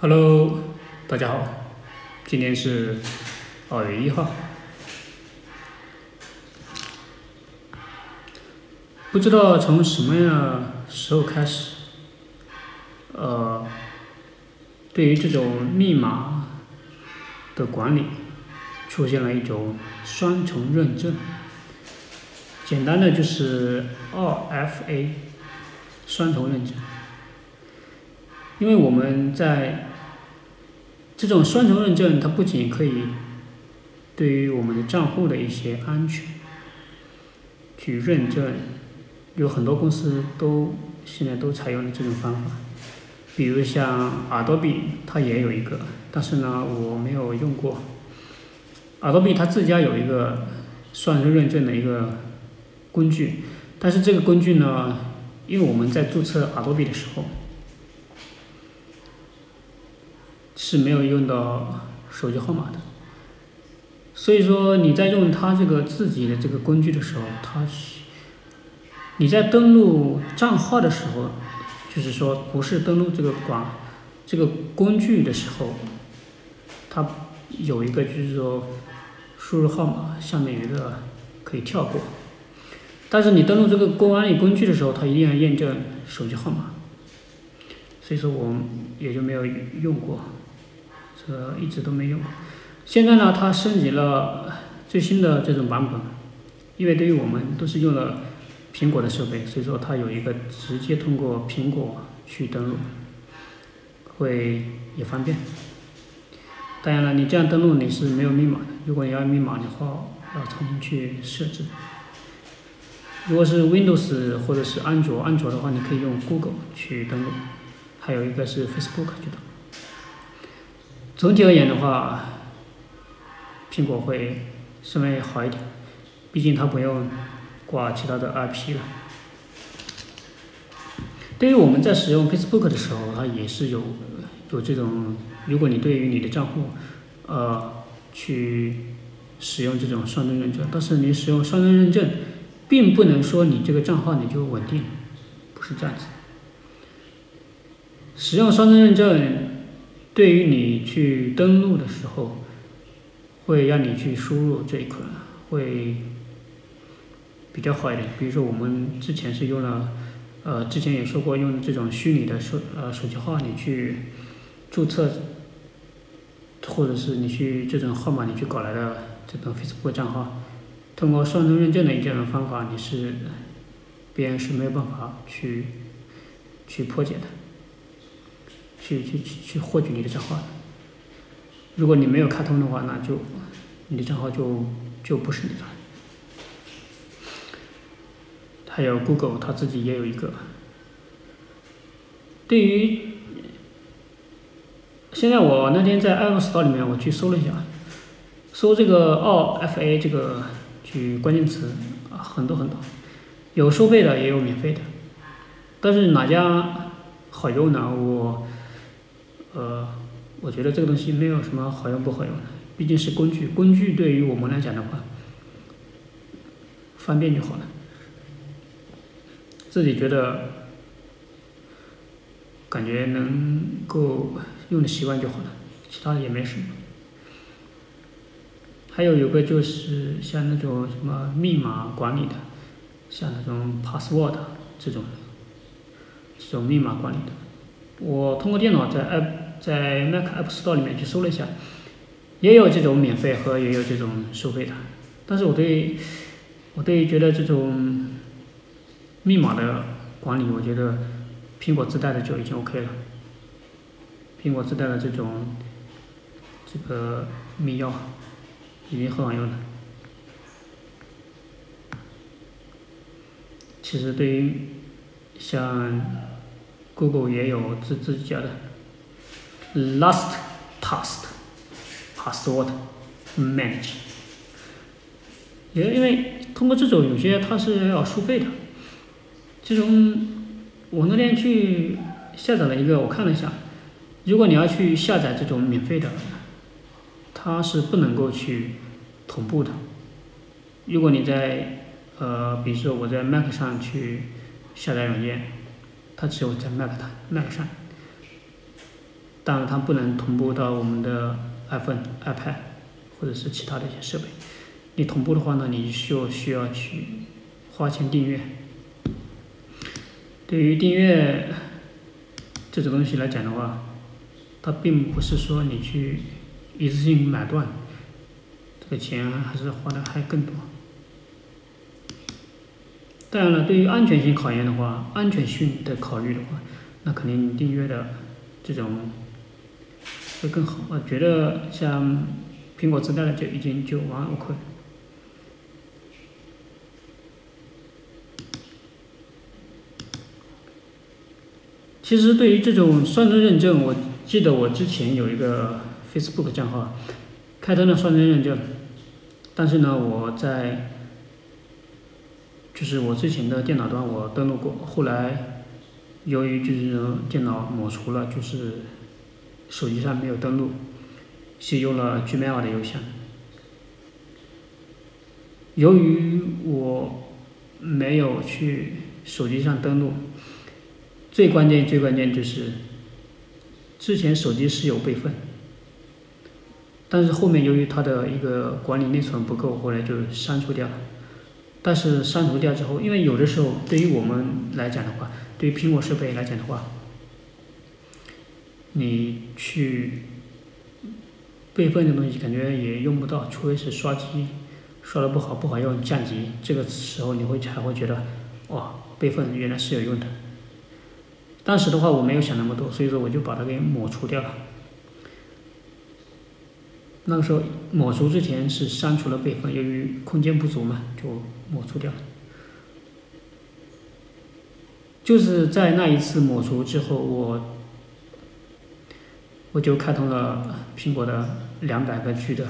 Hello，大家好，今天是二月一号。不知道从什么样时候开始，呃，对于这种密码的管理，出现了一种双重认证。简单的就是二 FA，双重认证。因为我们在这种双重认证，它不仅可以对于我们的账户的一些安全去认证，有很多公司都现在都采用了这种方法，比如像 Adobe，它也有一个，但是呢，我没有用过。Adobe 它自家有一个双重认证的一个工具，但是这个工具呢，因为我们在注册 Adobe 的时候。是没有用到手机号码的，所以说你在用它这个自己的这个工具的时候，它你在登录账号的时候，就是说不是登录这个管这个工具的时候，它有一个就是说输入号码下面有一个可以跳过，但是你登录这个公安里工具的时候，它一定要验证手机号码，所以说我也就没有用过。呃，一直都没用。现在呢，它升级了最新的这种版本，因为对于我们都是用了苹果的设备，所以说它有一个直接通过苹果去登录，会也方便。当然了，你这样登录你是没有密码的，如果你要密码的话，要重新去设置。如果是 Windows 或者是安卓，安卓的话你可以用 Google 去登录，还有一个是 Facebook 去登。总体而言的话，苹果会稍微好一点，毕竟它不用挂其他的 IP 了。对于我们在使用 Facebook 的时候，它也是有有这种，如果你对于你的账户，呃，去使用这种双证认证，但是你使用双证认证，并不能说你这个账号你就稳定，不是这样子。使用双证认证。对于你去登录的时候，会让你去输入这一块，会比较好一点。比如说我们之前是用了，呃，之前也说过用这种虚拟的手呃手机号，你去注册，或者是你去这种号码你去搞来的这种 Facebook 账号，通过双重认证的一种方法，你是别人是没有办法去去破解的。去去去去获取你的账号，如果你没有开通的话，那就你的账号就就不是你的。还有 Google，它自己也有一个。对于现在我那天在 App Store 里面我去搜了一下，搜这个 “2FA” 这个去关键词，很多很多，有收费的也有免费的，但是哪家好用呢？我。呃，我觉得这个东西没有什么好用不好用的，毕竟是工具，工具对于我们来讲的话，方便就好了。自己觉得感觉能够用的习惯就好了，其他的也没什么。还有有个就是像那种什么密码管理的，像那种 password 这种，这种密码管理的，我通过电脑在 app。在 Mac App Store 里面去搜了一下，也有这种免费和也有这种收费的，但是我对，我对觉得这种密码的管理，我觉得苹果自带的就已经 OK 了，苹果自带的这种这个密钥已经很好用了。其实对于像 Google 也有自自己家的。Last past password manage，也因为通过这种有些它是要收费的，这种我那天去下载了一个，我看了一下，如果你要去下载这种免费的，它是不能够去同步的。如果你在呃，比如说我在 Mac 上去下载软件，它只有在 Mac 它 Mac 上。当然它不能同步到我们的 iPhone、iPad 或者是其他的一些设备。你同步的话呢，你就需要去花钱订阅。对于订阅这种东西来讲的话，它并不是说你去一次性买断，这个钱还是花的还更多。当然了，对于安全性考验的话，安全性的考虑的话，那肯定订阅的这种会更好。我觉得像苹果自带的就已经就完 OK。其实对于这种双重认证，我记得我之前有一个 Facebook 账号，开通了双重认证，但是呢，我在就是我之前的电脑端我登录过，后来由于就是电脑抹除了，就是手机上没有登录，是用了 Gmail 的邮箱。由于我没有去手机上登录。最关键、最关键就是，之前手机是有备份，但是后面由于它的一个管理内存不够，后来就删除掉了。但是删除掉之后，因为有的时候对于我们来讲的话，对于苹果设备来讲的话，你去备份的东西感觉也用不到，除非是刷机刷的不好、不好用降级，这个时候你会才会觉得，哇，备份原来是有用的。当时的话我没有想那么多，所以说我就把它给抹除掉了。那个时候抹除之前是删除了备份，由于空间不足嘛，就抹除掉了。就是在那一次抹除之后，我我就开通了苹果的两百个 G 的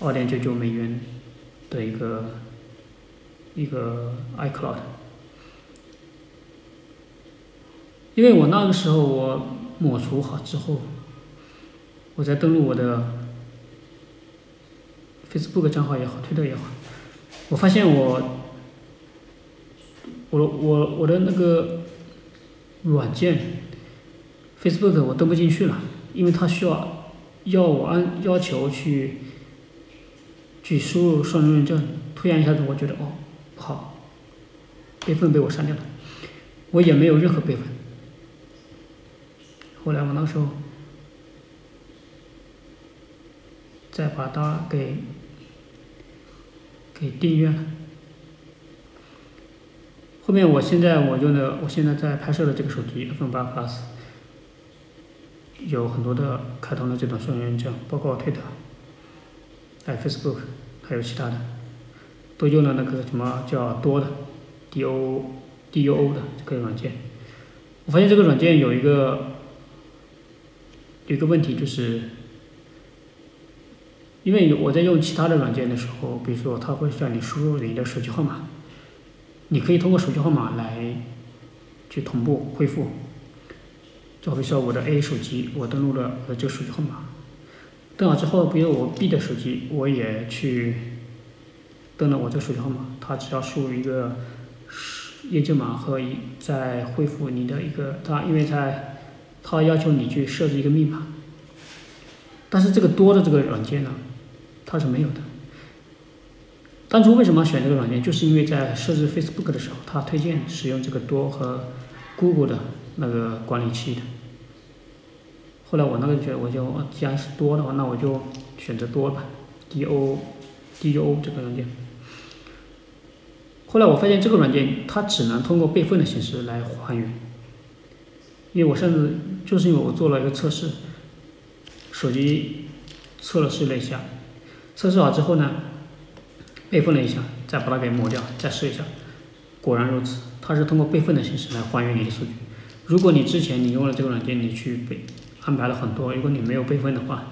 二点九九美元的一个一个 iCloud。因为我那个时候我抹除好之后，我再登录我的 Facebook 账号也好，推特也好，我发现我，我我我的那个软件 Facebook 我登不进去了，因为它需要要我按要求去去输入双重认证，突然一下子我觉得哦不好，备份被我删掉了，我也没有任何备份。后来我那时候再把它给给订阅了。后面我现在我用的，我现在在拍摄的这个手机 iPhone 八 Plus，有很多的开通了这种双认证，包括 Twitter、还有 Facebook，还有其他的，都用了那个什么叫多的 D O D U O 的这个软件。我发现这个软件有一个。有一个问题就是，因为我在用其他的软件的时候，比如说它会让你输入你的手机号码，你可以通过手机号码来去同步恢复。就好比说我的 A 手机，我登录了这个手机号码，登好之后，比如我 B 的手机，我也去登了我这个手机号码，它只要输入一个验证码和一再恢复你的一个，它因为在。它要求你去设置一个密码，但是这个多的这个软件呢，它是没有的。当初为什么选这个软件，就是因为在设置 Facebook 的时候，它推荐使用这个多和 Google 的那个管理器的。后来我那个觉得，我就既然是多的话，那我就选择多吧 D O D O 这个软件。后来我发现这个软件它只能通过备份的形式来还原。因为我甚至就是因为我做了一个测试，手机测试了一下，测试好之后呢，备份了一下，再把它给抹掉，再试一下，果然如此，它是通过备份的形式来还原你的数据。如果你之前你用了这个软件，你去备安排了很多，如果你没有备份的话，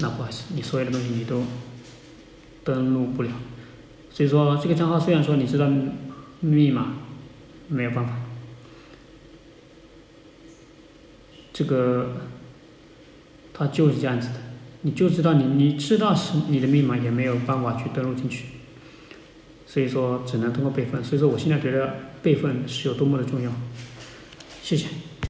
那不好意思，你所有的东西你都登录不了。所以说这个账号虽然说你知道密码，没有办法。这个，它就是这样子的，你就知道你你知道是你的密码也没有办法去登录进去，所以说只能通过备份。所以说我现在觉得备份是有多么的重要。谢谢。